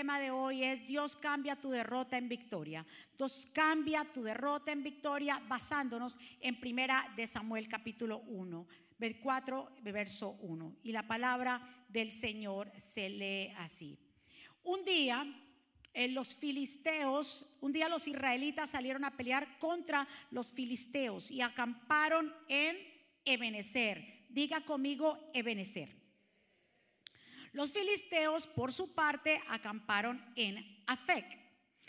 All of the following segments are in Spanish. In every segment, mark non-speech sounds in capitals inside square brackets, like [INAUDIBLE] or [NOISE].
tema de hoy es Dios cambia tu derrota en victoria. Dios cambia tu derrota en victoria basándonos en primera de Samuel capítulo 1, 4, verso 1. Y la palabra del Señor se lee así. Un día en los filisteos, un día los israelitas salieron a pelear contra los filisteos y acamparon en Ebenezer. Diga conmigo Ebenezer. Los filisteos, por su parte, acamparon en Afec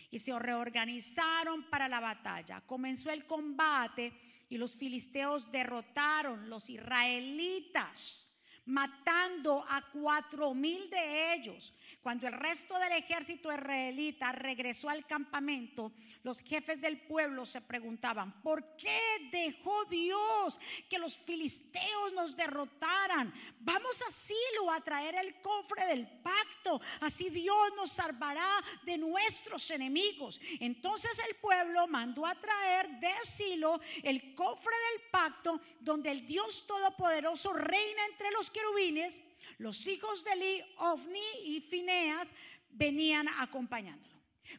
y se reorganizaron para la batalla. Comenzó el combate y los filisteos derrotaron los israelitas matando a cuatro mil de ellos. Cuando el resto del ejército israelita regresó al campamento, los jefes del pueblo se preguntaban, ¿por qué dejó Dios que los filisteos nos derrotaran? Vamos a Silo a traer el cofre del pacto, así Dios nos salvará de nuestros enemigos. Entonces el pueblo mandó a traer de Silo el cofre del pacto, donde el Dios Todopoderoso reina entre los querubines los hijos de Eli, Ofni y Fineas venían acompañándolo.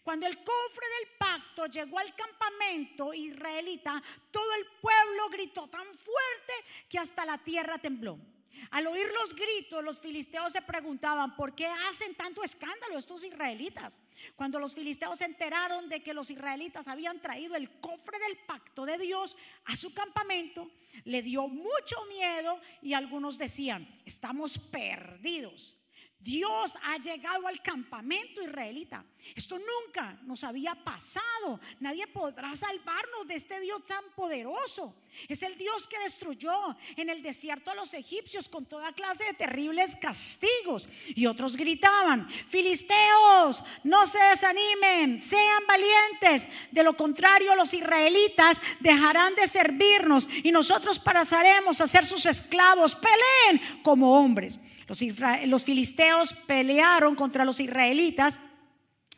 Cuando el cofre del pacto llegó al campamento israelita, todo el pueblo gritó tan fuerte que hasta la tierra tembló. Al oír los gritos, los filisteos se preguntaban, ¿por qué hacen tanto escándalo estos israelitas? Cuando los filisteos se enteraron de que los israelitas habían traído el cofre del pacto de Dios a su campamento, le dio mucho miedo y algunos decían, estamos perdidos. Dios ha llegado al campamento israelita. Esto nunca nos había pasado. Nadie podrá salvarnos de este Dios tan poderoso. Es el Dios que destruyó en el desierto a los egipcios con toda clase de terribles castigos. Y otros gritaban, Filisteos, no se desanimen, sean valientes. De lo contrario, los israelitas dejarán de servirnos y nosotros pasaremos a ser sus esclavos. Peleen como hombres. Los, filisteos pelearon contra los israelitas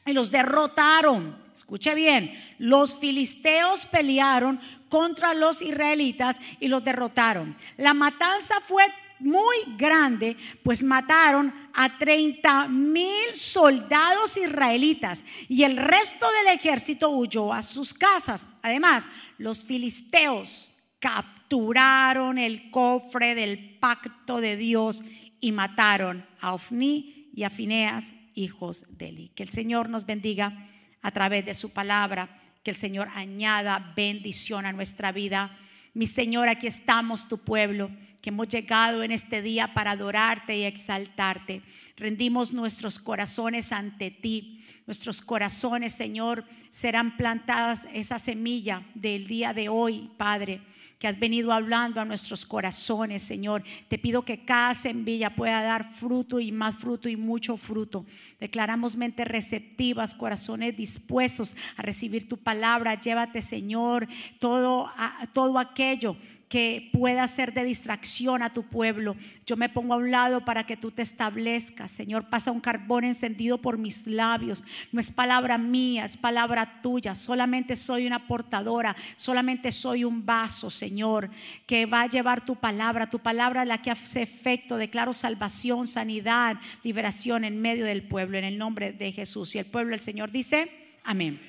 y los derrotaron. Escuche bien, los filisteos pelearon contra los israelitas y los derrotaron. La matanza fue muy grande, pues mataron a 30 mil soldados israelitas y el resto del ejército huyó a sus casas. Además, los filisteos capturaron el cofre del pacto de Dios y mataron a Ofni y a Fineas hijos de Eli. Que el Señor nos bendiga a través de su palabra, que el Señor añada bendición a nuestra vida. Mi Señor, aquí estamos, tu pueblo, que hemos llegado en este día para adorarte y exaltarte. Rendimos nuestros corazones ante ti. Nuestros corazones, Señor, serán plantadas esa semilla del día de hoy, Padre que has venido hablando a nuestros corazones, Señor. Te pido que cada semilla pueda dar fruto y más fruto y mucho fruto. Declaramos mentes receptivas, corazones dispuestos a recibir tu palabra. Llévate, Señor, todo, todo aquello que pueda ser de distracción a tu pueblo. Yo me pongo a un lado para que tú te establezcas. Señor, pasa un carbón encendido por mis labios. No es palabra mía, es palabra tuya. Solamente soy una portadora, solamente soy un vaso, Señor, que va a llevar tu palabra. Tu palabra la que hace efecto. Declaro salvación, sanidad, liberación en medio del pueblo, en el nombre de Jesús. Y el pueblo, el Señor dice, amén.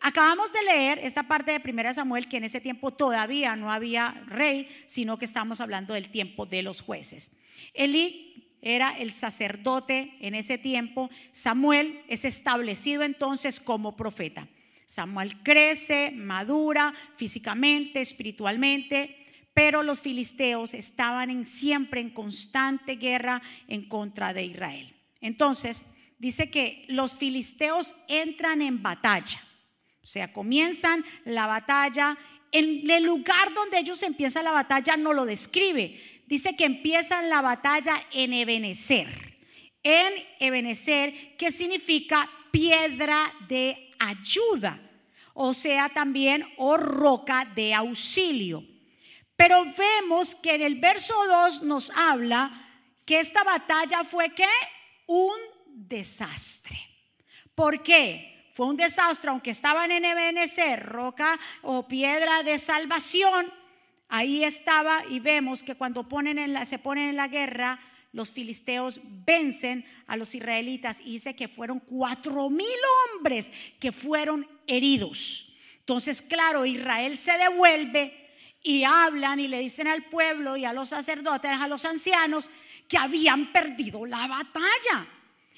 Acabamos de leer esta parte de 1 Samuel que en ese tiempo todavía no había rey, sino que estamos hablando del tiempo de los jueces. Elí era el sacerdote en ese tiempo. Samuel es establecido entonces como profeta. Samuel crece, madura físicamente, espiritualmente, pero los filisteos estaban siempre en constante guerra en contra de Israel. Entonces, dice que los filisteos entran en batalla. O sea, comienzan la batalla. En el lugar donde ellos empiezan la batalla no lo describe. Dice que empiezan la batalla en Ebenezer. En Ebenezer, que significa piedra de ayuda. O sea, también o roca de auxilio. Pero vemos que en el verso 2 nos habla que esta batalla fue que un desastre. ¿Por qué? Fue un desastre, aunque estaban en Ebenezer, roca o piedra de salvación, ahí estaba y vemos que cuando ponen en la, se ponen en la guerra, los filisteos vencen a los israelitas y dice que fueron cuatro mil hombres que fueron heridos. Entonces, claro, Israel se devuelve y hablan y le dicen al pueblo y a los sacerdotes, a los ancianos, que habían perdido la batalla.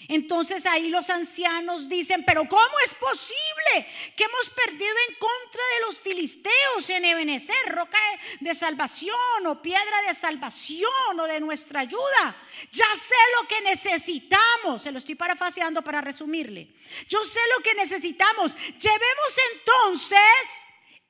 Entonces ahí los ancianos dicen, pero ¿cómo es posible que hemos perdido en contra de los filisteos en Ebenezer, roca de salvación o piedra de salvación o de nuestra ayuda? Ya sé lo que necesitamos, se lo estoy parafaseando para resumirle. Yo sé lo que necesitamos. Llevemos entonces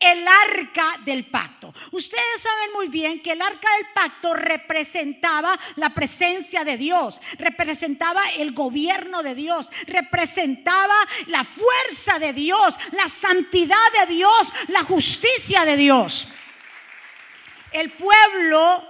el arca del pacto. Ustedes saben muy bien que el arca del pacto representaba la presencia de Dios, representaba el gobierno de Dios, representaba la fuerza de Dios, la santidad de Dios, la justicia de Dios. El pueblo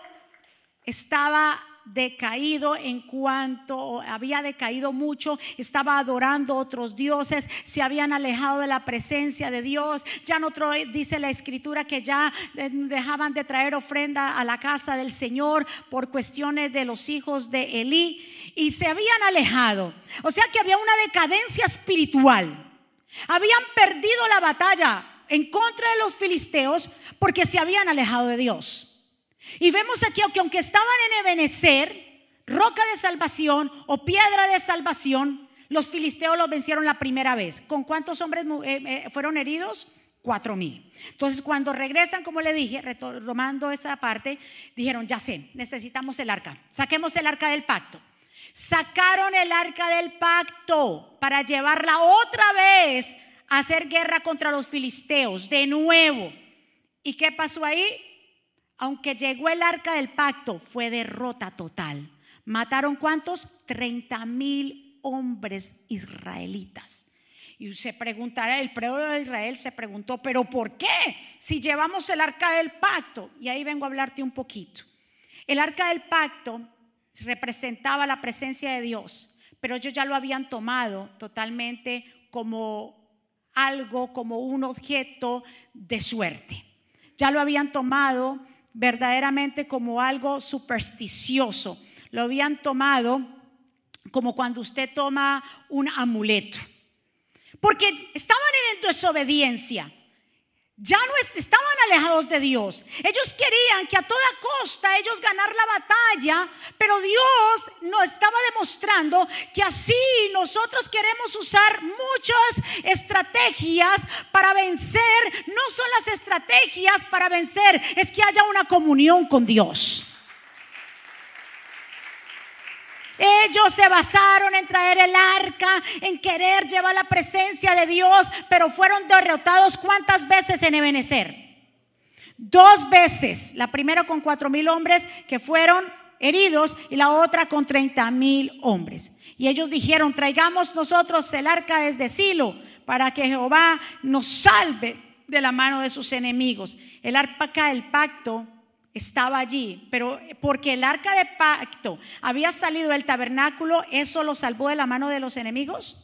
estaba decaído en cuanto había decaído mucho, estaba adorando otros dioses, se habían alejado de la presencia de Dios. Ya no otro dice la escritura que ya eh, dejaban de traer ofrenda a la casa del Señor por cuestiones de los hijos de Elí y se habían alejado. O sea que había una decadencia espiritual. Habían perdido la batalla en contra de los filisteos porque se habían alejado de Dios. Y vemos aquí que aunque estaban en Ebenezer, roca de salvación o piedra de salvación, los filisteos los vencieron la primera vez. ¿Con cuántos hombres eh, eh, fueron heridos? Cuatro mil. Entonces, cuando regresan, como le dije, retomando esa parte, dijeron: Ya sé, necesitamos el arca. Saquemos el arca del pacto. Sacaron el arca del pacto para llevarla otra vez a hacer guerra contra los filisteos, de nuevo. ¿Y qué pasó ahí? Aunque llegó el arca del pacto, fue derrota total. ¿Mataron cuántos? 30 mil hombres israelitas. Y se preguntará, el pueblo de Israel se preguntó, pero ¿por qué? Si llevamos el arca del pacto. Y ahí vengo a hablarte un poquito. El arca del pacto representaba la presencia de Dios, pero ellos ya lo habían tomado totalmente como algo, como un objeto de suerte. Ya lo habían tomado verdaderamente como algo supersticioso. Lo habían tomado como cuando usted toma un amuleto. Porque estaban en desobediencia. Ya no estaban alejados de Dios. Ellos querían que a toda costa ellos ganar la batalla, pero Dios nos estaba demostrando que así nosotros queremos usar muchas estrategias para vencer. No son las estrategias para vencer, es que haya una comunión con Dios. Ellos se basaron en traer el arca, en querer llevar la presencia de Dios, pero fueron derrotados cuántas veces en Ebenezer. Dos veces, la primera con cuatro mil hombres que fueron heridos y la otra con treinta mil hombres. Y ellos dijeron, traigamos nosotros el arca desde Silo para que Jehová nos salve de la mano de sus enemigos. El arca del pacto estaba allí, pero porque el arca de pacto había salido del tabernáculo, ¿eso lo salvó de la mano de los enemigos?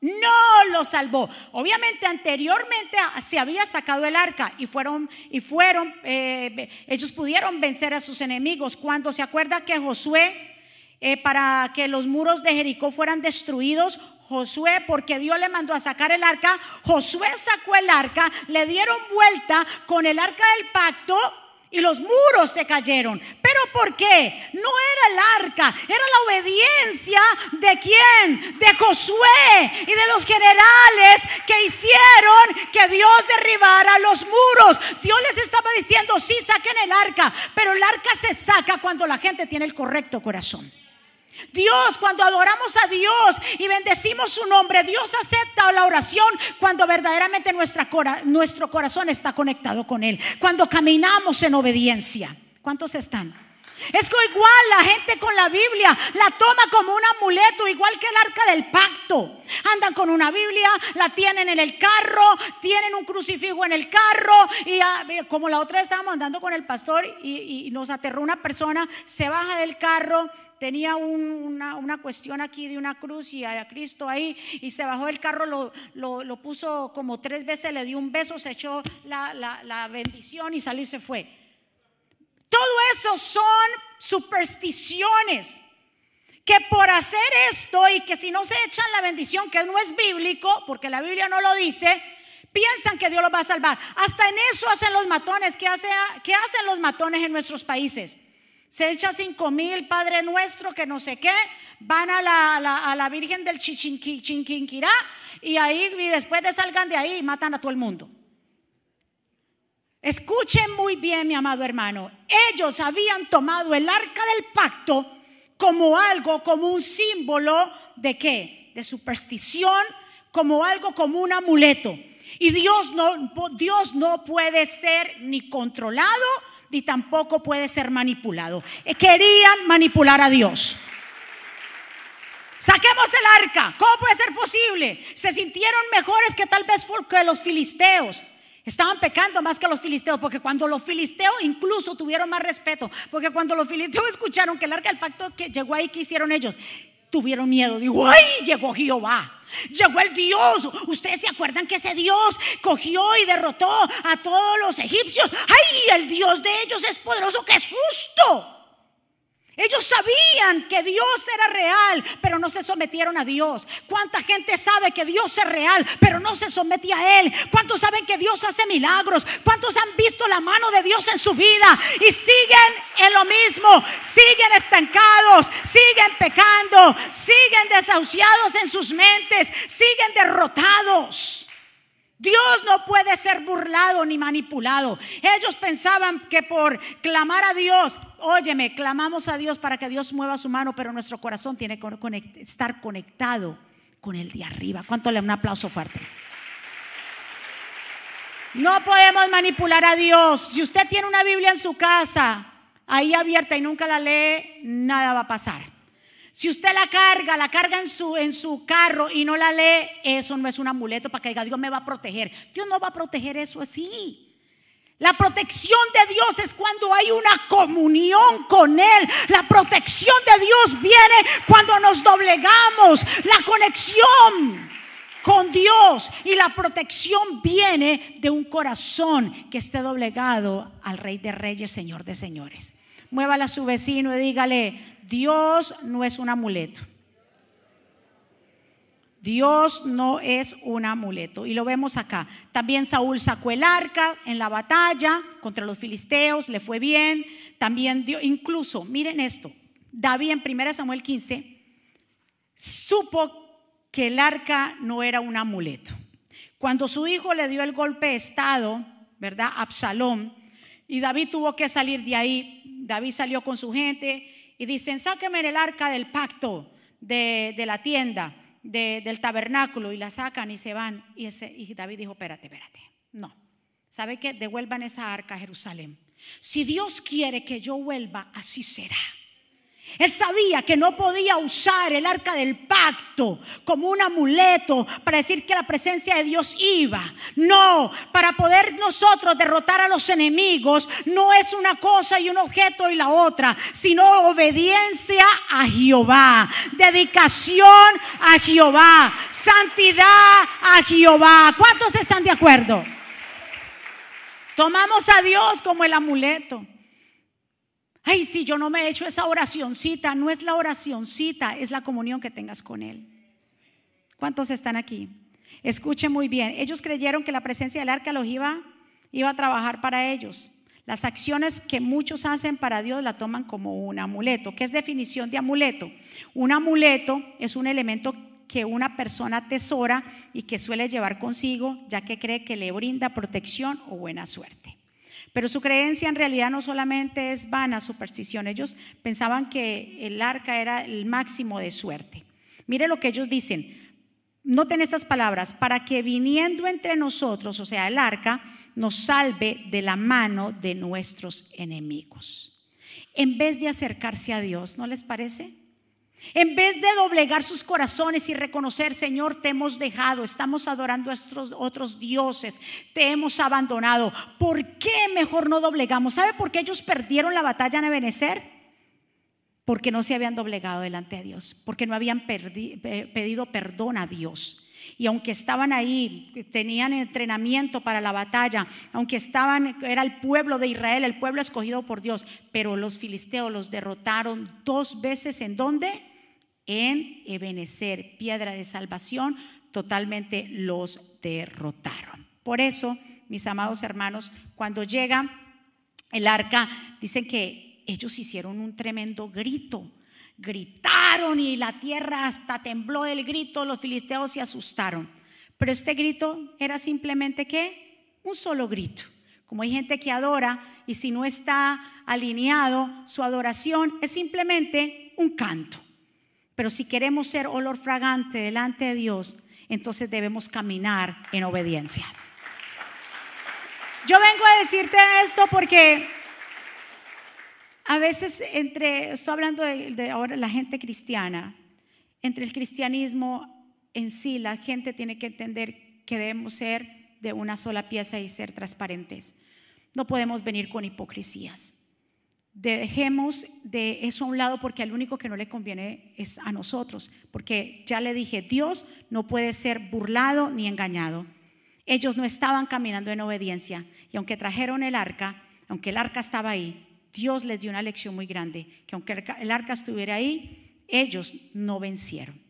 No lo salvó. Obviamente anteriormente se había sacado el arca y fueron y fueron eh, ellos pudieron vencer a sus enemigos. Cuando se acuerda que Josué eh, para que los muros de Jericó fueran destruidos, Josué, porque Dios le mandó a sacar el arca, Josué sacó el arca, le dieron vuelta con el arca del pacto y los muros se cayeron. ¿Pero por qué? No era el arca, era la obediencia de quién? De Josué y de los generales que hicieron que Dios derribara los muros. Dios les estaba diciendo, sí, saquen el arca, pero el arca se saca cuando la gente tiene el correcto corazón. Dios, cuando adoramos a Dios y bendecimos su nombre, Dios acepta la oración cuando verdaderamente nuestro corazón está conectado con Él. Cuando caminamos en obediencia. ¿Cuántos están? Es que igual la gente con la Biblia la toma como un amuleto, igual que el arca del pacto. Andan con una Biblia, la tienen en el carro, tienen un crucifijo en el carro. Y ah, como la otra vez estábamos andando con el pastor y, y nos aterró una persona, se baja del carro tenía una, cuestión aquí de una cruz y a Cristo ahí y se bajó del carro, lo, lo, puso como tres veces, le dio un beso, se echó la, la bendición y salió y se fue. Todo eso son supersticiones. que por hacer esto y que si no se echan la bendición, que no es bíblico, porque la Biblia no lo dice, piensan que Dios los va a salvar. Hasta en eso hacen los matones. ¿Qué, hace, qué hacen los matones en nuestros países? Se echa cinco mil, Padre nuestro, que no sé qué, van a la, a la, Virgen del Chichinquirá y ahí y después de salgan de ahí matan a todo el mundo. Escuchen muy bien, mi amado hermano. Ellos habían tomado el arca del pacto como algo, como un símbolo de qué? De superstición, como algo, como un amuleto. Y Dios no, Dios no puede ser ni controlado, ni tampoco puede ser manipulado. Eh, querían manipular a Dios. Saquemos el arca. ¿Cómo puede ser posible? Se sintieron mejores que tal vez que los filisteos. Estaban pecando más que los filisteos, porque cuando los filisteos incluso tuvieron más respeto, porque cuando los filisteos [LAUGHS] escucharon que el arca del pacto que llegó ahí, ¿qué hicieron ellos? Tuvieron miedo. Digo, ¡ay! Llegó Jehová. Llegó el Dios. Ustedes se acuerdan que ese Dios cogió y derrotó a todos los egipcios. ¡Ay! El Dios de ellos es poderoso. ¡Qué susto! Ellos sabían que Dios era real, pero no se sometieron a Dios. ¿Cuánta gente sabe que Dios es real, pero no se somete a Él? ¿Cuántos saben que Dios hace milagros? ¿Cuántos han visto la mano de Dios en su vida y siguen en lo mismo? Siguen estancados, siguen pecando, siguen desahuciados en sus mentes, siguen derrotados. Dios no puede ser burlado ni manipulado. Ellos pensaban que por clamar a Dios, óyeme, clamamos a Dios para que Dios mueva su mano, pero nuestro corazón tiene que estar conectado con el de arriba. ¿Cuánto le un aplauso fuerte? No podemos manipular a Dios. Si usted tiene una Biblia en su casa, ahí abierta y nunca la lee, nada va a pasar. Si usted la carga, la carga en su, en su carro y no la lee, eso no es un amuleto para que diga Dios me va a proteger. Dios no va a proteger eso así. La protección de Dios es cuando hay una comunión con Él. La protección de Dios viene cuando nos doblegamos. La conexión con Dios y la protección viene de un corazón que esté doblegado al Rey de Reyes, Señor de Señores. Muévala a su vecino y dígale, Dios no es un amuleto. Dios no es un amuleto. Y lo vemos acá. También Saúl sacó el arca en la batalla contra los filisteos, le fue bien. También dio, incluso, miren esto, David en 1 Samuel 15 supo que el arca no era un amuleto. Cuando su hijo le dio el golpe de estado, ¿verdad? Absalón, y David tuvo que salir de ahí, David salió con su gente y dicen, sáquenme el arca del pacto de, la tienda, del tabernáculo, y la sacan y se van. Y, ese, y David dijo, espérate, espérate, no. ¿Sabe qué? Devuelvan esa arca a Jerusalén. Si Dios quiere que yo vuelva, así será. Él sabía que no podía usar el arca del pacto como un amuleto para decir que la presencia de Dios iba. No, para poder nosotros derrotar a los enemigos no es una cosa y un objeto y la otra, sino obediencia a Jehová, dedicación a Jehová, santidad a Jehová. ¿Cuántos están de acuerdo? Tomamos a Dios como el amuleto. Ay, si yo no me he hecho esa oracioncita, no es la oracioncita, es la comunión que tengas con Él. ¿Cuántos están aquí? Escuchen muy bien. Ellos creyeron que la presencia del arca los iba, iba a trabajar para ellos. Las acciones que muchos hacen para Dios la toman como un amuleto. ¿Qué es definición de amuleto? Un amuleto es un elemento que una persona atesora y que suele llevar consigo, ya que cree que le brinda protección o buena suerte. Pero su creencia en realidad no solamente es vana superstición, ellos pensaban que el arca era el máximo de suerte. Mire lo que ellos dicen, noten estas palabras, para que viniendo entre nosotros, o sea, el arca, nos salve de la mano de nuestros enemigos. En vez de acercarse a Dios, ¿no les parece? En vez de doblegar sus corazones y reconocer, Señor, te hemos dejado, estamos adorando a estos otros dioses, te hemos abandonado. ¿Por qué mejor no doblegamos? ¿Sabe por qué ellos perdieron la batalla en Ebenezer? Porque no se habían doblegado delante de Dios, porque no habían pedido perdón a Dios. Y aunque estaban ahí, tenían entrenamiento para la batalla, aunque estaban, era el pueblo de Israel, el pueblo escogido por Dios, pero los filisteos los derrotaron dos veces en dónde? en Ebenecer, piedra de salvación, totalmente los derrotaron. Por eso, mis amados hermanos, cuando llega el arca, dicen que ellos hicieron un tremendo grito. Gritaron y la tierra hasta tembló del grito, los filisteos se asustaron. Pero este grito era simplemente qué? Un solo grito. Como hay gente que adora y si no está alineado, su adoración es simplemente un canto. Pero si queremos ser olor fragante delante de Dios, entonces debemos caminar en obediencia. Yo vengo a decirte esto porque a veces entre, estoy hablando de, ahora la gente cristiana, entre el cristianismo en sí, la gente tiene que entender que debemos ser de una sola pieza y ser transparentes. No podemos venir con hipocresías. Dejemos de eso a un lado porque al único que no le conviene es a nosotros, porque ya le dije, Dios no puede ser burlado ni engañado. Ellos no estaban caminando en obediencia y aunque trajeron el arca, aunque el arca estaba ahí, Dios les dio una lección muy grande, que aunque el arca estuviera ahí, ellos no vencieron.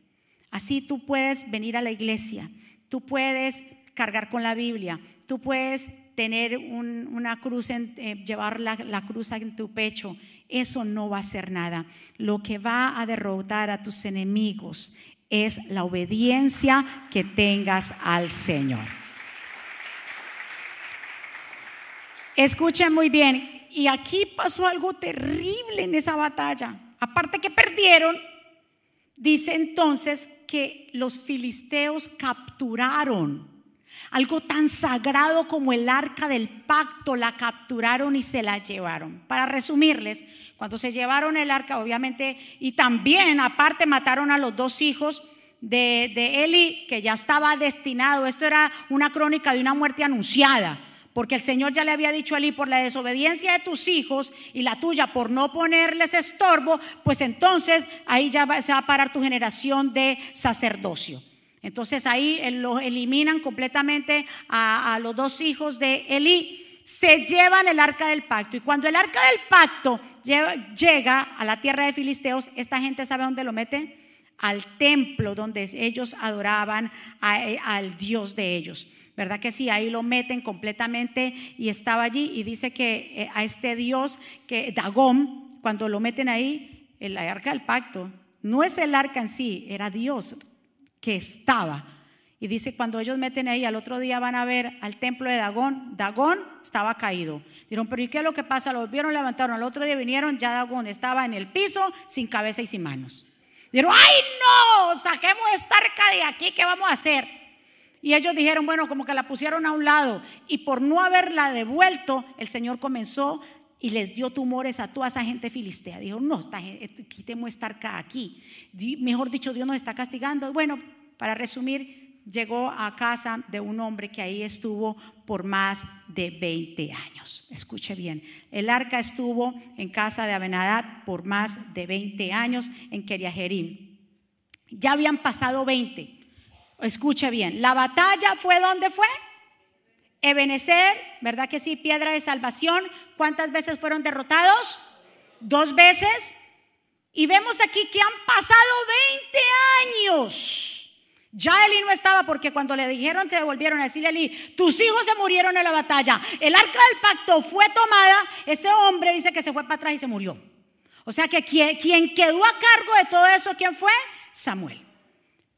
Así tú puedes venir a la iglesia, tú puedes cargar con la Biblia, tú puedes tener una cruz, en, eh, llevar la, la cruz en tu pecho. Eso no va a hacer nada. Lo que va a derrotar a tus enemigos es la obediencia que tengas al Señor. Escuchen muy bien, y aquí pasó algo terrible en esa batalla. Aparte que perdieron, dice entonces que los filisteos capturaron algo tan sagrado como el arca del pacto, la capturaron y se la llevaron. Para resumirles, cuando se llevaron el arca, obviamente, y también aparte mataron a los dos hijos de, de Eli, que ya estaba destinado, esto era una crónica de una muerte anunciada porque el Señor ya le había dicho a Eli, por la desobediencia de tus hijos y la tuya por no ponerles estorbo, pues entonces ahí ya se va a parar tu generación de sacerdocio. Entonces ahí los eliminan completamente a, los dos hijos de Eli se llevan el arca del pacto. Y cuando el arca del pacto llega a la tierra de Filisteos, esta gente sabe dónde lo mete? Al templo donde ellos adoraban eh, al Dios de ellos. ¿Verdad que sí? Ahí lo meten completamente y estaba allí y dice que eh, a este Dios, que Dagón, cuando lo meten ahí, el arca del pacto, no es el arca en sí, era Dios que estaba. Y dice, cuando ellos meten ahí, al otro día van a ver al templo de Dagón, Dagón estaba caído. Dijeron, pero ¿y qué es lo que pasa? Lo volvieron, levantaron, al otro día vinieron, ya Dagón estaba en el piso, sin cabeza y sin manos. Dijeron, ¡ay no! Saquemos esta arca de aquí, ¿qué vamos a hacer? Y ellos dijeron, bueno, como que la pusieron a un lado. Y por no haberla devuelto, el Señor comenzó y les dio tumores a toda esa gente filistea. Dijo, no, quitemos esta arca aquí. Mejor dicho, Dios nos está castigando. Bueno, para resumir, llegó a casa de un hombre que ahí estuvo por más de 20 años. Escuche bien, el arca estuvo en casa de Abenadad por más de 20 años en Keriajerim. Ya habían pasado 20. Escuche bien, la batalla fue donde fue? Ebenecer, ¿verdad que sí? Piedra de salvación. ¿Cuántas veces fueron derrotados? Dos veces. Y vemos aquí que han pasado 20 años. Ya Eli no estaba porque cuando le dijeron se devolvieron a decirle a Eli, tus hijos se murieron en la batalla. El arca del pacto fue tomada, ese hombre dice que se fue para atrás y se murió. O sea que quien quedó a cargo de todo eso, ¿quién fue? Samuel.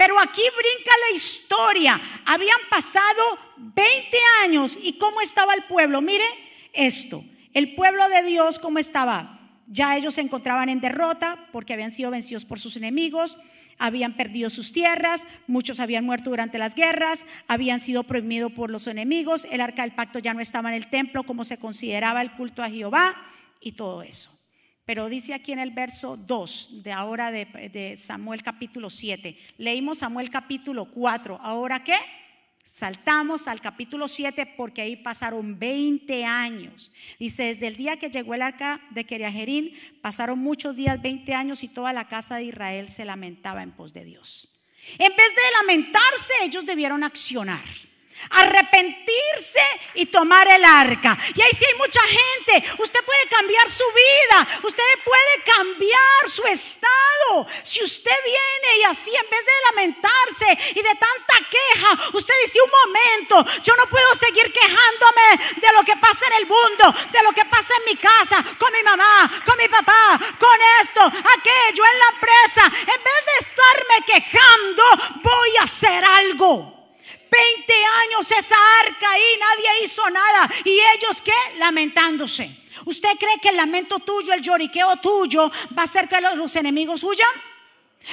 Pero aquí brinca la historia. Habían pasado 20 años y cómo estaba el pueblo. Mire esto. El pueblo de Dios, ¿cómo estaba? Ya ellos se encontraban en derrota porque habían sido vencidos por sus enemigos, habían perdido sus tierras, muchos habían muerto durante las guerras, habían sido prohibidos por los enemigos, el arca del pacto ya no estaba en el templo como se consideraba el culto a Jehová y todo eso. Pero dice aquí en el verso 2 de ahora de, Samuel capítulo 7. Leímos Samuel capítulo 4. ¿Ahora qué? Saltamos al capítulo 7 porque ahí pasaron 20 años. Dice, desde el día que llegó el arca de Keriajerín, pasaron muchos días, 20 años, y toda la casa de Israel se lamentaba en pos de Dios. En vez de lamentarse, ellos debieron accionar. Arrepentirse y tomar el arca. Y ahí sí hay mucha gente. Usted puede cambiar su vida, usted puede cambiar su estado. Si usted viene y así en vez de lamentarse y de tanta queja, usted dice un momento, yo no puedo seguir quejándome de lo que pasa en el mundo, de lo que pasa en mi casa, con mi mamá, con mi papá, con esto, aquello, en la empresa. En vez de estarme quejando, voy a hacer algo. 20 años esa arca y nadie hizo nada. ¿Y ellos qué? Lamentándose. ¿Usted cree que el lamento tuyo, el lloriqueo tuyo, va a hacer que los, enemigos huyan?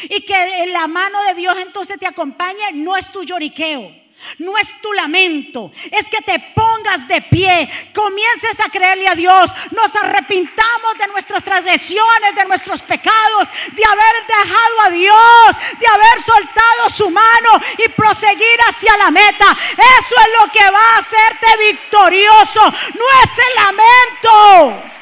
Y que la mano de Dios entonces te acompañe, no es tu lloriqueo. No es tu lamento, es que te pongas de pie, comiences a creerle a Dios, nos arrepintamos de nuestras transgresiones, de nuestros pecados, de haber dejado a Dios, de haber soltado su mano y proseguir hacia la meta. Eso es lo que va a hacerte victorioso, no es el lamento.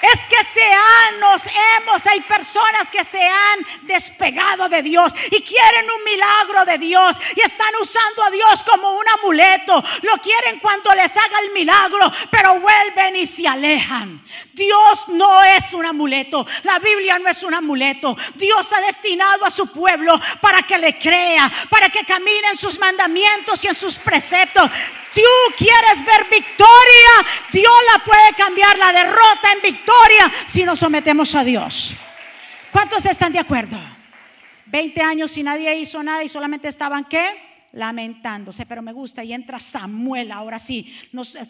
Es que se han, nos hemos, hay personas que se han despegado de Dios y quieren un milagro de Dios y están usando a Dios como un amuleto. Lo quieren cuando les haga el milagro, pero vuelven y se alejan. Dios no es un amuleto, la Biblia no es un amuleto. Dios ha destinado a su pueblo para que le crea, para que camine en sus mandamientos y en sus preceptos tú quieres ver victoria, Dios la puede cambiar la derrota en victoria si nos sometemos a Dios. ¿Cuántos están de acuerdo? 20 años y nadie hizo nada y solamente estaban qué? lamentándose, pero me gusta y entra Samuel, ahora sí,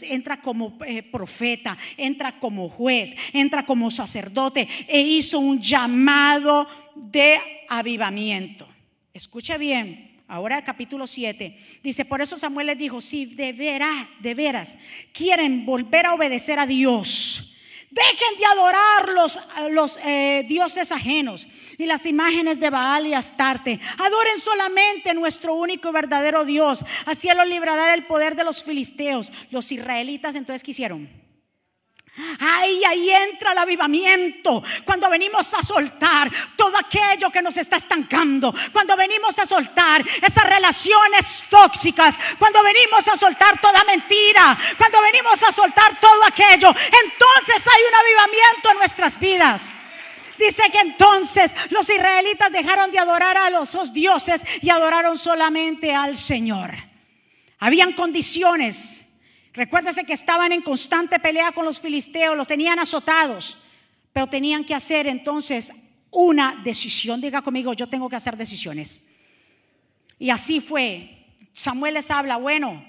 entra como eh, profeta, entra como juez, entra como sacerdote e hizo un llamado de avivamiento. Escuche bien, Ahora capítulo 7. Dice, por eso Samuel les dijo, si de veras, de veras quieren volver a obedecer a Dios, dejen de adorar los, los eh, dioses ajenos y las imágenes de Baal y Astarte. Adoren solamente nuestro único y verdadero Dios. Así lo librará el poder de los filisteos. Los israelitas entonces quisieron Ahí, ahí entra el avivamiento. Cuando venimos a soltar todo aquello que nos está estancando. Cuando venimos a soltar esas relaciones tóxicas. Cuando venimos a soltar toda mentira. Cuando venimos a soltar todo aquello. Entonces hay un avivamiento en nuestras vidas. Dice que entonces los israelitas dejaron de adorar a los dioses y adoraron solamente al Señor. Habían condiciones Recuérdese que estaban en constante pelea con los filisteos, los tenían azotados, pero tenían que hacer entonces una decisión. Diga conmigo, yo tengo que hacer decisiones. Y así fue. Samuel les habla, bueno,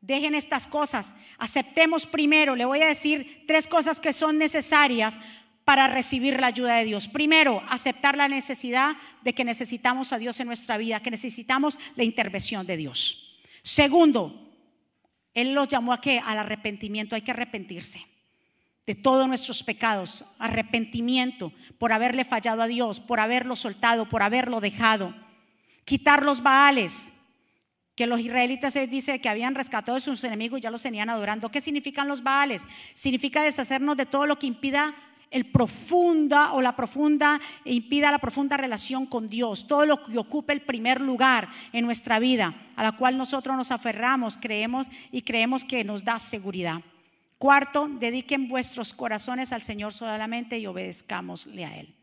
dejen estas cosas, aceptemos primero, le voy a decir tres cosas que son necesarias para recibir la ayuda de Dios. Primero, aceptar la necesidad de que necesitamos a Dios en nuestra vida, que necesitamos la intervención de Dios. Segundo, él los llamó a qué? Al arrepentimiento. Hay que arrepentirse de todos nuestros pecados. Arrepentimiento por haberle fallado a Dios, por haberlo soltado, por haberlo dejado. Quitar los baales. Que los israelitas se dice que habían rescatado de sus enemigos y ya los tenían adorando. ¿Qué significan los baales? Significa deshacernos de todo lo que impida el profunda o la profunda e impida la profunda relación con Dios, todo lo que ocupe el primer lugar en nuestra vida, a la cual nosotros nos aferramos, creemos y creemos que nos da seguridad. Cuarto, dediquen vuestros corazones al Señor solamente y obedezcámosle a Él.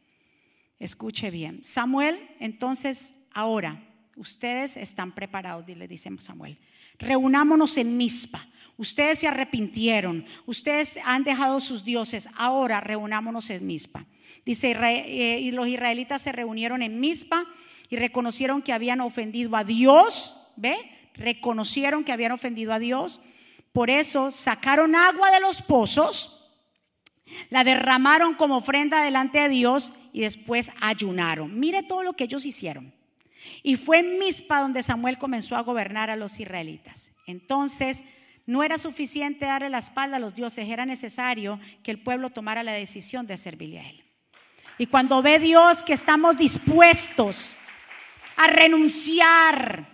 Escuche bien. Samuel, entonces, ahora, ustedes están preparados, le dice Samuel. Reunámonos en Mispa Ustedes se arrepintieron, ustedes han dejado sus dioses, ahora reunámonos en Mispa. Dice, eh, y los israelitas se reunieron en Mispa y reconocieron que habían ofendido a Dios, ¿ve? Reconocieron que habían ofendido a Dios. Por eso sacaron agua de los pozos, la derramaron como ofrenda delante de Dios y después ayunaron. Mire todo lo que ellos hicieron. Y fue en Mispa donde Samuel comenzó a gobernar a los israelitas. Entonces no era suficiente darle la espalda a los dioses, era necesario que el pueblo tomara la decisión de servirle a Él. Y cuando ve Dios que estamos dispuestos a renunciar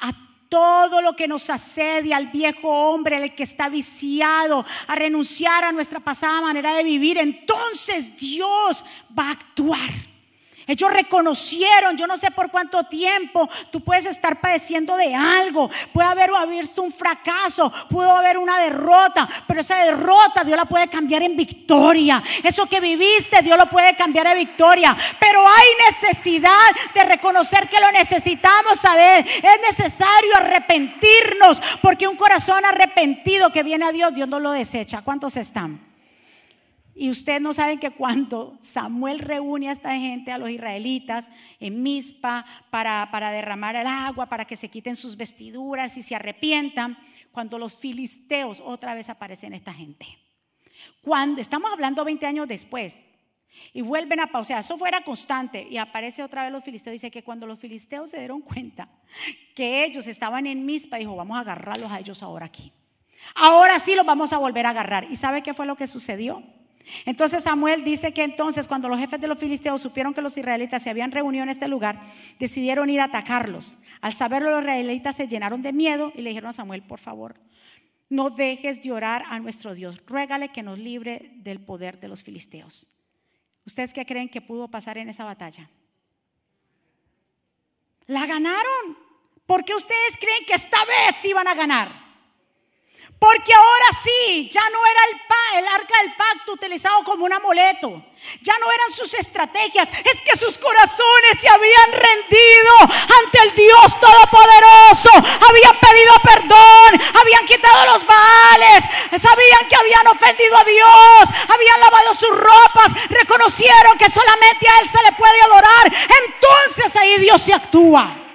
a todo lo que nos asedia al viejo hombre, el que está viciado, a renunciar a nuestra pasada manera de vivir, entonces Dios va a actuar. Ellos reconocieron, yo no sé por cuánto tiempo tú puedes estar padeciendo de algo, puede haber habido un fracaso, pudo haber una derrota, pero esa derrota Dios la puede cambiar en victoria. Eso que viviste Dios lo puede cambiar en victoria, pero hay necesidad de reconocer que lo necesitamos saber. Es necesario arrepentirnos, porque un corazón arrepentido que viene a Dios, Dios no lo desecha. ¿Cuántos están? Y ustedes no saben que cuando Samuel reúne a esta gente, a los israelitas, en Mizpa, para, para derramar el agua, para que se quiten sus vestiduras y se arrepientan, cuando los filisteos otra vez aparecen esta gente. Cuando estamos hablando 20 años después, y vuelven a, sea, eso fuera constante, y aparece otra vez los filisteos, dice que cuando los filisteos se dieron cuenta que ellos estaban en Mizpa, dijo, vamos a agarrarlos a ellos ahora aquí. Ahora sí los vamos a volver a agarrar. ¿Y sabe qué fue lo que sucedió? Entonces Samuel dice que entonces cuando los jefes de los filisteos supieron que los israelitas se habían reunido en este lugar, decidieron ir a atacarlos. Al saberlo los israelitas se llenaron de miedo y le dijeron a Samuel, por favor, no dejes de orar a nuestro Dios, ruégale que nos libre del poder de los filisteos. ¿Ustedes qué creen que pudo pasar en esa batalla? La ganaron. ¿Por qué ustedes creen que esta vez iban a ganar? Porque ahora sí, ya no era el, el, arca del pacto utilizado como un amuleto. Ya no eran sus estrategias. Es que sus corazones se habían rendido ante el Dios Todopoderoso. Habían pedido perdón. Habían quitado los baales. Sabían que habían ofendido a Dios. Habían lavado sus ropas. Reconocieron que solamente a Él se le puede adorar. Entonces ahí Dios se actúa.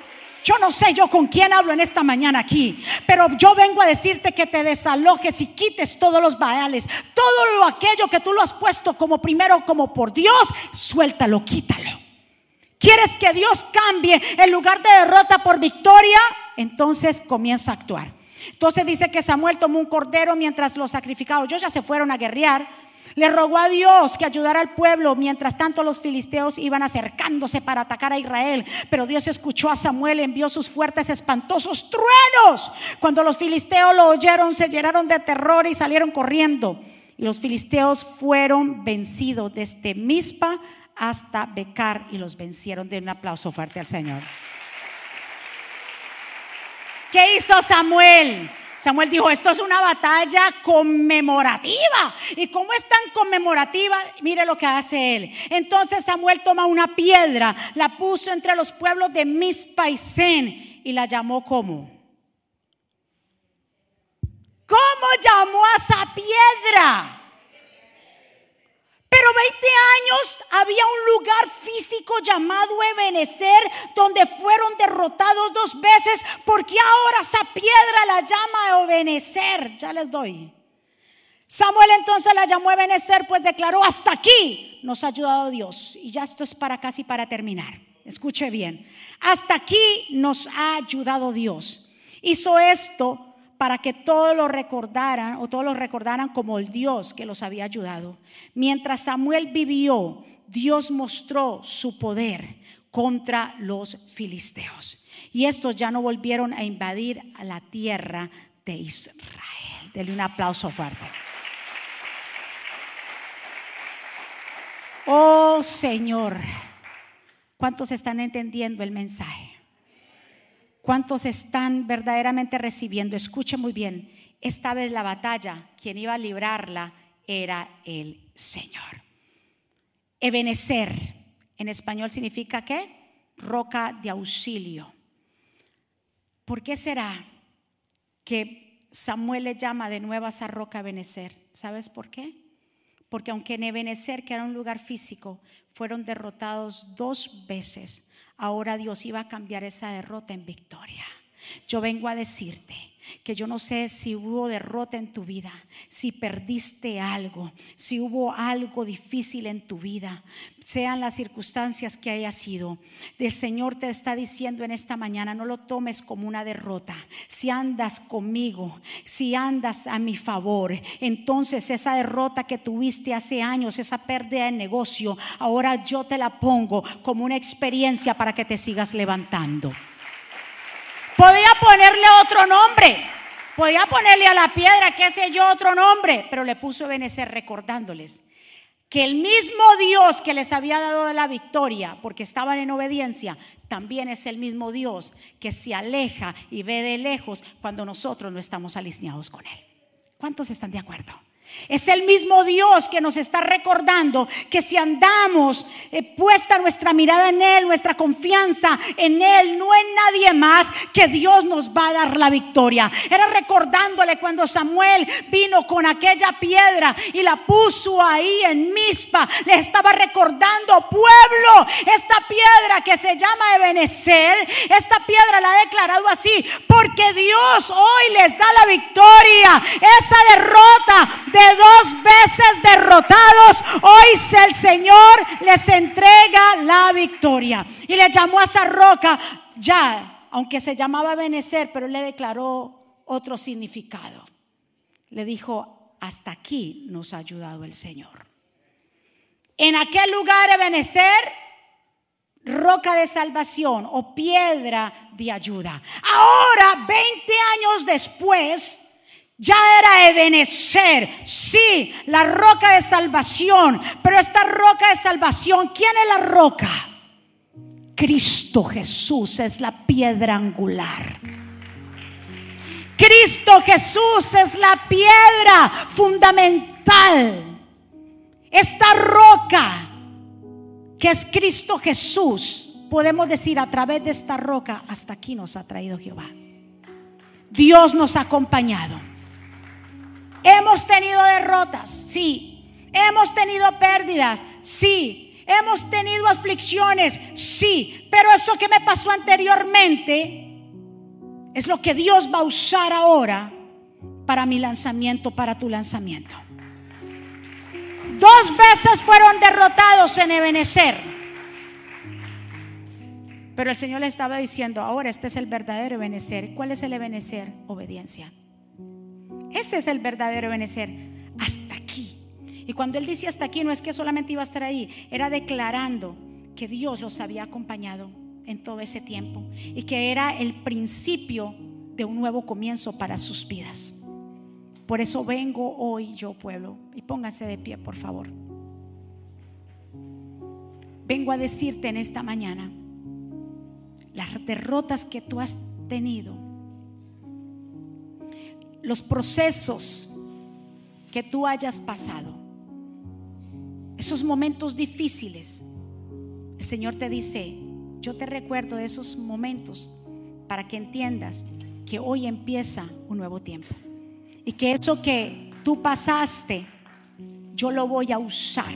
Yo no sé yo con quién hablo en esta mañana aquí, pero yo vengo a decirte que te desalojes y quites todos los baales, todo lo aquello que tú lo has puesto como primero como por Dios, suéltalo, quítalo. ¿Quieres que Dios cambie en lugar de derrota por victoria? Entonces comienza a actuar. Entonces dice que Samuel tomó un cordero mientras los sacrificados, ellos ya se fueron a guerrear le rogó a Dios que ayudara al pueblo. Mientras tanto los filisteos iban acercándose para atacar a Israel. Pero Dios escuchó a Samuel, envió sus fuertes, espantosos truenos. Cuando los filisteos lo oyeron, se llenaron de terror y salieron corriendo. Y los filisteos fueron vencidos desde Mispa hasta Becar y los vencieron. De un aplauso fuerte al Señor. ¿Qué hizo Samuel? Samuel dijo, esto es una batalla conmemorativa. ¿Y cómo es tan conmemorativa? Mire lo que hace él. Entonces Samuel toma una piedra, la puso entre los pueblos de Mispa y y la llamó como. ¿Cómo llamó a esa piedra? Pero 20 años había un lugar físico llamado Ebenezer donde fueron derrotados dos veces porque ahora esa piedra la llama Ebenezer. Ya les doy. Samuel entonces la llamó Ebenezer pues declaró hasta aquí nos ha ayudado Dios. Y ya esto es para casi para terminar. Escuche bien. Hasta aquí nos ha ayudado Dios. Hizo esto para que todos lo recordaran o todos lo recordaran como el Dios que los había ayudado. Mientras Samuel vivió, Dios mostró su poder contra los filisteos. Y estos ya no volvieron a invadir a la tierra de Israel. Denle un aplauso fuerte. Oh Señor, ¿cuántos están entendiendo el mensaje? ¿Cuántos están verdaderamente recibiendo? Escuche muy bien, esta vez la batalla, quien iba a librarla era el Señor. Ebenecer, en español significa qué? Roca de auxilio. ¿Por qué será que Samuel le llama de nuevo a esa roca Ebenecer? ¿Sabes por qué? Porque aunque en Ebenecer, que era un lugar físico, fueron derrotados dos veces, ahora Dios iba a cambiar esa derrota en victoria. Yo vengo a decirte que yo no sé si hubo derrota en tu vida, si perdiste algo, si hubo algo difícil en tu vida, sean las circunstancias que haya sido. El Señor te está diciendo en esta mañana, no lo tomes como una derrota. Si andas conmigo, si andas a mi favor, entonces esa derrota que tuviste hace años, esa pérdida de negocio, ahora yo te la pongo como una experiencia para que te sigas levantando. Podía ponerle otro nombre. Podía ponerle a la piedra, qué sé yo, otro nombre. Pero le puso Benecer recordándoles que el mismo Dios que les había dado la victoria porque estaban en obediencia, también es el mismo Dios que se aleja y ve de lejos cuando nosotros no estamos alineados con Él. ¿Cuántos están de acuerdo? Es el mismo Dios que nos está recordando que si andamos eh, puesta nuestra mirada en Él, nuestra confianza en Él, no en nadie más, que Dios nos va a dar la victoria. Era recordándole cuando Samuel vino con aquella piedra y la puso ahí en Mispa. Le estaba recordando, pueblo, esta piedra que se llama Ebenezer, esta piedra la ha declarado así, porque Dios hoy les da la victoria. Esa derrota de dos veces derrotados, hoy el Señor les entrega la victoria. Y le llamó a esa roca ya, aunque se llamaba Benecer, pero le declaró otro significado. Le dijo, hasta aquí nos ha ayudado el Señor. En aquel lugar Ebenecer, roca de salvación o piedra de ayuda. Ahora, 20 años después, ya era Ebenecer, sí, la roca de salvación. Pero esta roca de salvación, ¿quién es la roca? Cristo Jesús es la piedra angular. Cristo Jesús es la piedra fundamental. Esta roca que es Cristo Jesús, podemos decir a través de esta roca, hasta aquí nos ha traído Jehová. Dios nos ha acompañado. Hemos tenido derrotas, sí. Hemos tenido pérdidas, sí. Hemos tenido aflicciones, sí. Pero eso que me pasó anteriormente es lo que Dios va a usar ahora para mi lanzamiento, para tu lanzamiento. Dos veces fueron derrotados en Ebenezer. Pero el Señor le estaba diciendo, ahora este es el verdadero Ebenezer. ¿Cuál es el Ebenezer? Obediencia. Ese es el verdadero Benecer. Hasta aquí. Y cuando él dice hasta aquí, no es que solamente iba a estar ahí, era declarando que Dios los había acompañado en todo ese tiempo y que era el principio de un nuevo comienzo para sus vidas. Por eso vengo hoy yo, pueblo, y pónganse de pie, por favor. Vengo a decirte en esta mañana las derrotas que tú has tenido los procesos que tú hayas pasado, esos momentos difíciles, el Señor te dice, yo te recuerdo de esos momentos para que entiendas que hoy empieza un nuevo tiempo. Y que eso que tú pasaste, yo lo voy a usar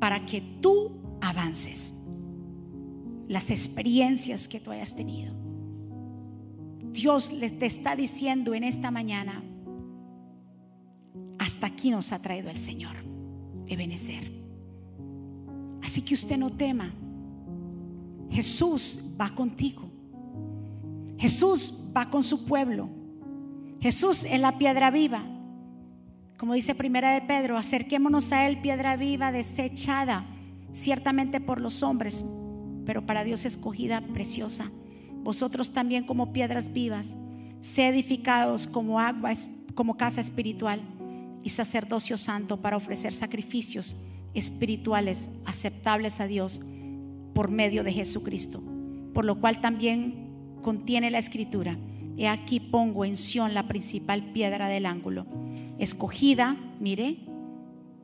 para que tú avances. Las experiencias que tú hayas tenido Dios les está diciendo en esta mañana, hasta aquí nos ha traído el Señor, Ebenecer. Así que usted no tema. Jesús va contigo. Jesús va con su pueblo. Jesús es la piedra viva. Como dice Primera de Pedro, acerquémonos a él, piedra viva, desechada, ciertamente por los hombres, pero para Dios escogida, preciosa vosotros también como piedras vivas, sé edificados como agua, como casa espiritual y sacerdocio santo para ofrecer sacrificios espirituales aceptables a Dios por medio de Jesucristo. Por lo cual también contiene la escritura. He aquí pongo en Sión la principal piedra del ángulo, escogida, mire,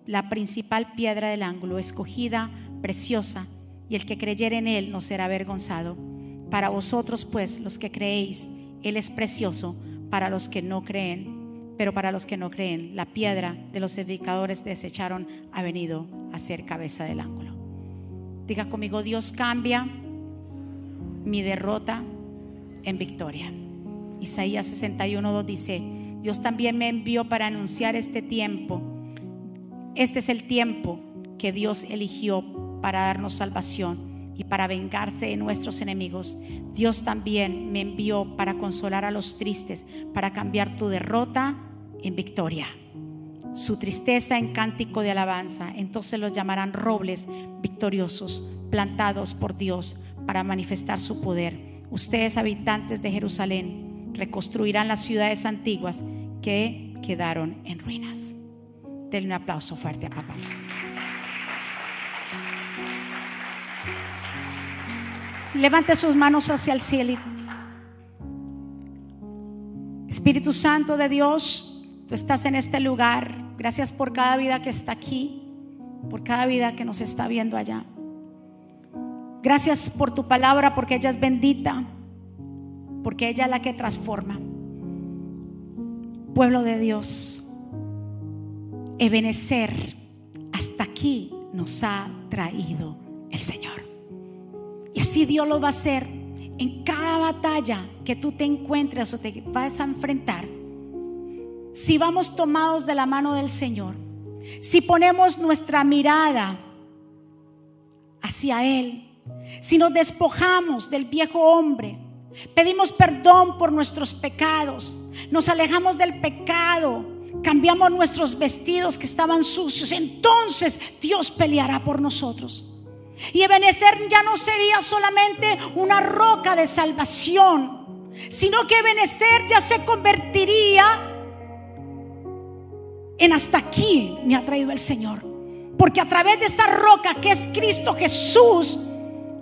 la principal piedra del ángulo, escogida, preciosa, y el que creyere en él no será avergonzado. Para vosotros, pues, los que creéis, Él es precioso. Para los que no creen, pero para los que no creen, la piedra de los edificadores desecharon ha venido a ser cabeza del ángulo. Diga conmigo, Dios cambia mi derrota en victoria. Isaías 61.2 dice, Dios también me envió para anunciar este tiempo. Este es el tiempo que Dios eligió para darnos salvación y para vengarse de nuestros enemigos. Dios también me envió para consolar a los tristes, para cambiar tu derrota en victoria, su tristeza en cántico de alabanza. Entonces los llamarán robles victoriosos, plantados por Dios para manifestar su poder. Ustedes, habitantes de Jerusalén, reconstruirán las ciudades antiguas que quedaron en ruinas. Denle un aplauso fuerte a papá. Levante sus manos hacia el cielo. Espíritu Santo de Dios, tú estás en este lugar. Gracias por cada vida que está aquí, por cada vida que nos está viendo allá. Gracias por tu palabra, porque ella es bendita, porque ella es la que transforma. Pueblo de Dios, Ebenecer, hasta aquí nos ha traído el Señor. Y así Dios lo va a hacer en cada batalla que tú te encuentres o te vas a enfrentar. Si vamos tomados de la mano del Señor, si ponemos nuestra mirada hacia Él, si nos despojamos del viejo hombre, pedimos perdón por nuestros pecados, nos alejamos del pecado, cambiamos nuestros vestidos que estaban sucios, entonces Dios peleará por nosotros. Y Ebenezer ya no sería solamente una roca de salvación, sino que Ebenezer ya se convertiría en hasta aquí me ha traído el Señor. Porque a través de esa roca que es Cristo Jesús,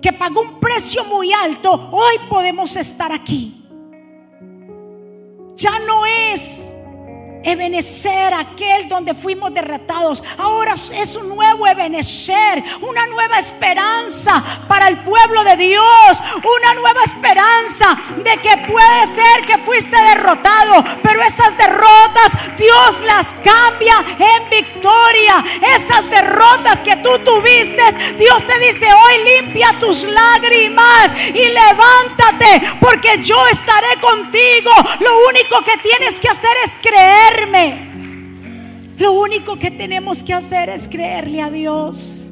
que pagó un precio muy alto, hoy podemos estar aquí. Ya no es Ebenecer aquel donde fuimos derrotados. Ahora es un nuevo Ebenecer, una nueva esperanza para el pueblo de Dios, una nueva esperanza de que puede ser que fuiste derrotado, pero esas derrotas Dios las cambia en victoria. Esas derrotas tú tuviste, Dios te dice hoy limpia tus lágrimas y levántate, porque yo estaré contigo. Lo único que tienes que hacer es creer lo único que tenemos que hacer es creerle a Dios.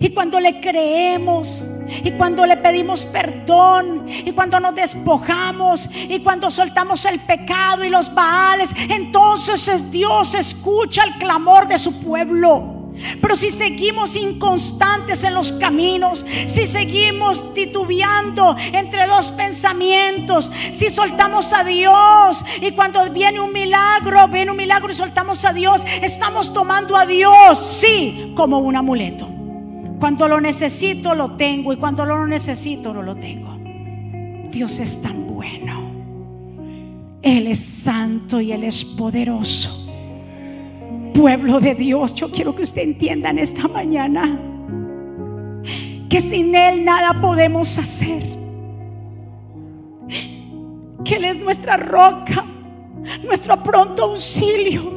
Y cuando le creemos, y cuando le pedimos perdón, y cuando nos despojamos, y cuando soltamos el pecado y los baales, entonces Dios escucha el clamor de su pueblo. Pero si seguimos inconstantes en los caminos, si seguimos titubeando entre dos pensamientos, si soltamos a Dios y cuando viene un milagro, viene un milagro y soltamos a Dios, estamos tomando a Dios, sí, como un amuleto. Cuando lo necesito, lo tengo y cuando lo necesito, no lo tengo. Dios es tan bueno. Él es santo y Él es poderoso pueblo de Dios, yo quiero que usted entienda en esta mañana que sin Él nada podemos hacer. Que Él es nuestra roca, nuestro pronto auxilio.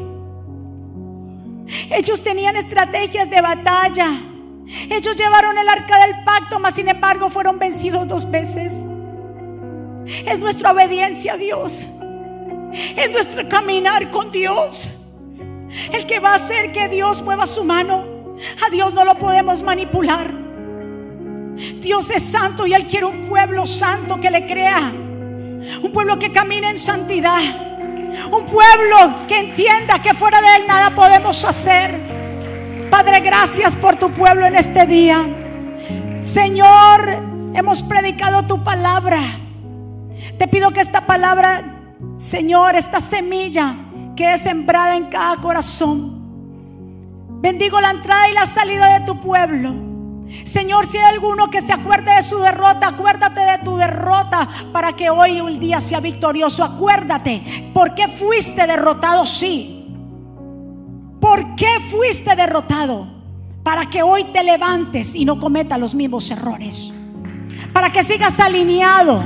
Ellos tenían estrategias de batalla. Ellos llevaron el arca del pacto, mas sin embargo fueron vencidos dos veces. Es nuestra obediencia a Dios. Es nuestro caminar con Dios. El que va a hacer que Dios mueva su mano. A Dios no lo podemos manipular. Dios es santo y Él quiere un pueblo santo que le crea. Un pueblo que camine en santidad. Un pueblo que entienda que fuera de Él nada podemos hacer. Padre, gracias por tu pueblo en este día. Señor, hemos predicado tu palabra. Te pido que esta palabra, Señor, esta semilla, que es sembrada en cada corazón. Bendigo la entrada y la salida de tu pueblo. Señor, si hay alguno que se acuerde de su derrota, acuérdate de tu derrota para que hoy un día sea victorioso. Acuérdate, ¿por qué fuiste derrotado? Sí. ¿Por qué fuiste derrotado? Para que hoy te levantes y no cometas los mismos errores. Para que sigas alineado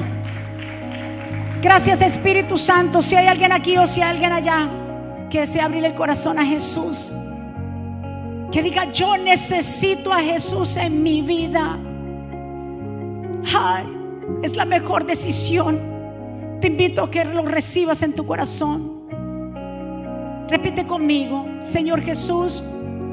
Gracias Espíritu Santo. Si hay alguien aquí o si hay alguien allá que desea abrir el corazón a Jesús. Que diga, yo necesito a Jesús en mi vida. Ay, es la mejor decisión. Te invito a que lo recibas en tu corazón. Repite conmigo, Señor Jesús,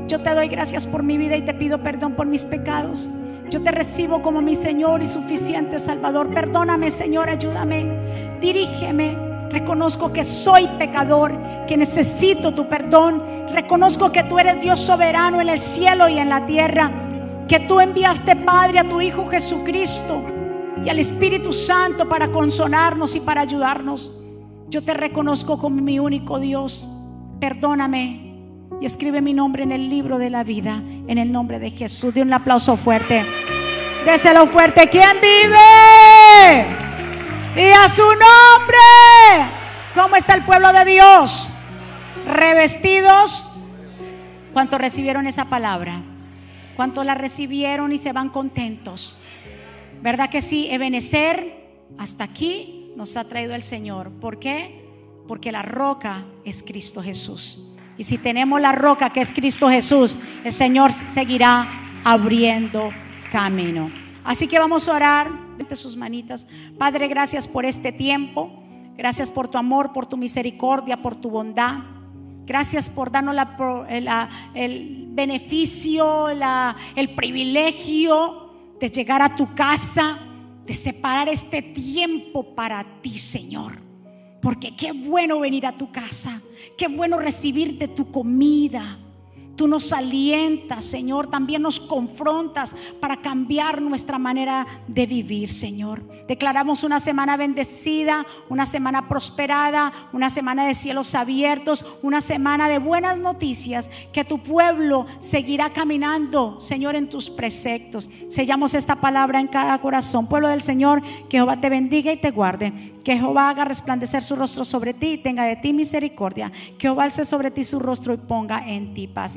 yo te doy gracias por mi vida y te pido perdón por mis pecados. Yo te recibo como mi Señor y suficiente Salvador. Perdóname, Señor, ayúdame. Dirígeme. Reconozco que soy pecador, que necesito tu perdón. Reconozco que tú eres Dios soberano en el cielo y en la tierra. Que tú enviaste, Padre, a tu Hijo Jesucristo y al Espíritu Santo para consolarnos y para ayudarnos. Yo te reconozco como mi único Dios. Perdóname y escribe mi nombre en el libro de la vida, en el nombre de Jesús. De un aplauso fuerte. Déselo fuerte. ¿Quién vive? Y a su nombre. ¿Cómo está el pueblo de Dios? Revestidos. ¿Cuántos recibieron esa palabra? ¿Cuántos la recibieron y se van contentos? ¿Verdad que sí? Ebenecer, hasta aquí nos ha traído el Señor. ¿Por qué? Porque la roca es Cristo Jesús. Y si tenemos la roca que es Cristo Jesús, el Señor seguirá abriendo camino. Así que vamos a orar de sus manitas. Padre, gracias por este tiempo. Gracias por tu amor, por tu misericordia, por tu bondad. Gracias por darnos el beneficio, el privilegio de llegar a tu casa, de separar este tiempo para ti, Señor. Porque qué bueno venir a tu casa, qué bueno recibirte tu comida. Tú nos alientas, Señor, también nos confrontas para cambiar nuestra manera de vivir, Señor. Declaramos una semana bendecida, una semana prosperada, una semana de cielos abiertos, una semana de buenas noticias, que tu pueblo seguirá caminando, Señor, en tus preceptos. Sellamos esta palabra en cada corazón. Pueblo del Señor, que Jehová te bendiga y te guarde. Que Jehová haga resplandecer su rostro sobre ti y tenga de ti misericordia. Que Jehová alce sobre ti su rostro y ponga en ti paz.